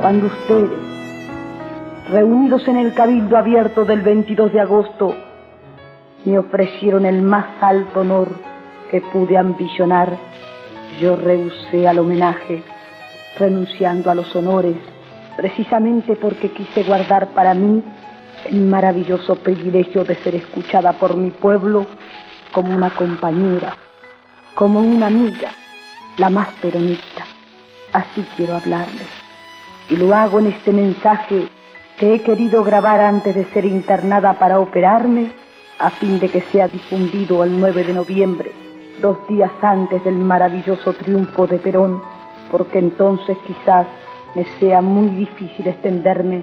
cuando ustedes, reunidos en el cabildo abierto del 22 de agosto, me ofrecieron el más alto honor que pude ambicionar, yo rehusé al homenaje, renunciando a los honores, precisamente porque quise guardar para mí el maravilloso privilegio de ser escuchada por mi pueblo como una compañera, como una amiga, la más peronista. Así quiero hablarles. Y lo hago en este mensaje que he querido grabar antes de ser internada para operarme, a fin de que sea difundido el 9 de noviembre, dos días antes del maravilloso triunfo de Perón, porque entonces quizás me sea muy difícil extenderme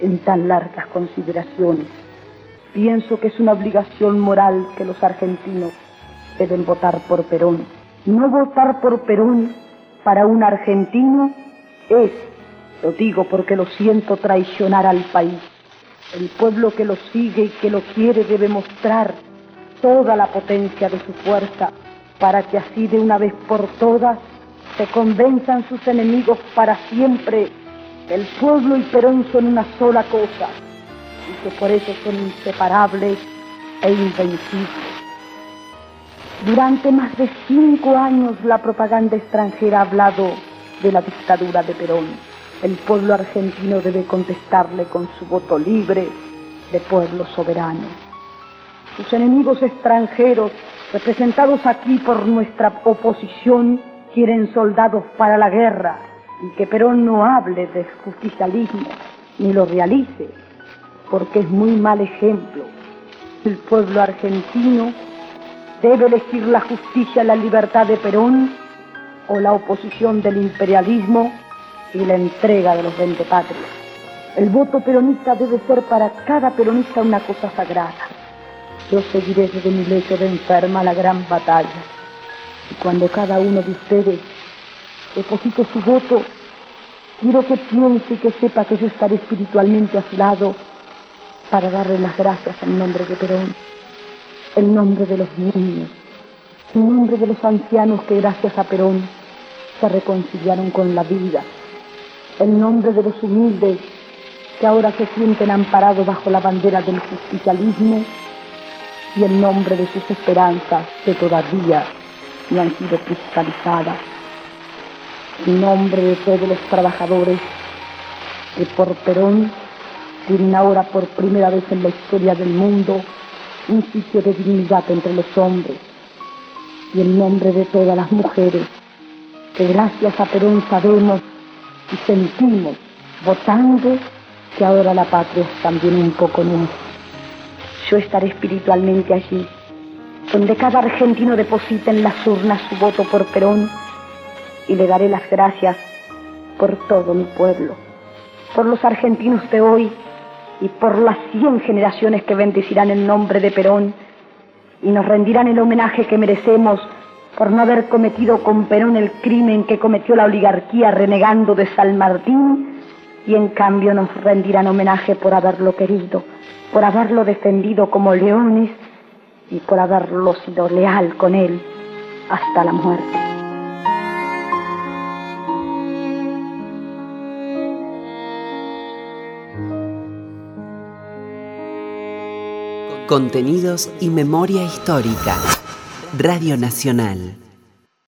en tan largas consideraciones. Pienso que es una obligación moral que los argentinos deben votar por Perón. No votar por Perón para un argentino es, lo digo porque lo siento, traicionar al país. El pueblo que lo sigue y que lo quiere debe mostrar toda la potencia de su fuerza para que así de una vez por todas se convenzan sus enemigos para siempre el pueblo y Perón son una sola cosa y que por eso son inseparables e invencibles. Durante más de cinco años la propaganda extranjera ha hablado de la dictadura de Perón. El pueblo argentino debe contestarle con su voto libre de pueblo soberano. Sus enemigos extranjeros, representados aquí por nuestra oposición, quieren soldados para la guerra y que Perón no hable de justicialismo ni lo realice, porque es muy mal ejemplo. El pueblo argentino debe elegir la justicia la libertad de Perón o la oposición del imperialismo y la entrega de los vendepatrios. El voto peronista debe ser para cada peronista una cosa sagrada. Yo seguiré desde mi lecho de enferma la gran batalla. Y cuando cada uno de ustedes deposite su voto, quiero que piense y que sepa que yo estaré espiritualmente a su lado para darle las gracias en nombre de Perón, en nombre de los niños, en nombre de los ancianos que gracias a Perón se reconciliaron con la vida, en nombre de los humildes que ahora se sienten amparados bajo la bandera del justicialismo y en nombre de sus esperanzas que todavía no han sido cristalizadas, en nombre de todos los trabajadores que por Perón tienen ahora por primera vez en la historia del mundo un sitio de dignidad entre los hombres. Y en nombre de todas las mujeres que gracias a Perón sabemos y sentimos votando que ahora la patria es también un poco nuestra. Yo estaré espiritualmente allí, donde cada argentino deposita en las urnas su voto por Perón y le daré las gracias por todo mi pueblo, por los argentinos de hoy y por las cien generaciones que bendecirán el nombre de Perón y nos rendirán el homenaje que merecemos por no haber cometido con Perón el crimen que cometió la oligarquía renegando de San Martín y en cambio nos rendirán homenaje por haberlo querido, por haberlo defendido como leones y por haberlo sido leal con él hasta la muerte. Contenidos y memoria histórica. Radio Nacional.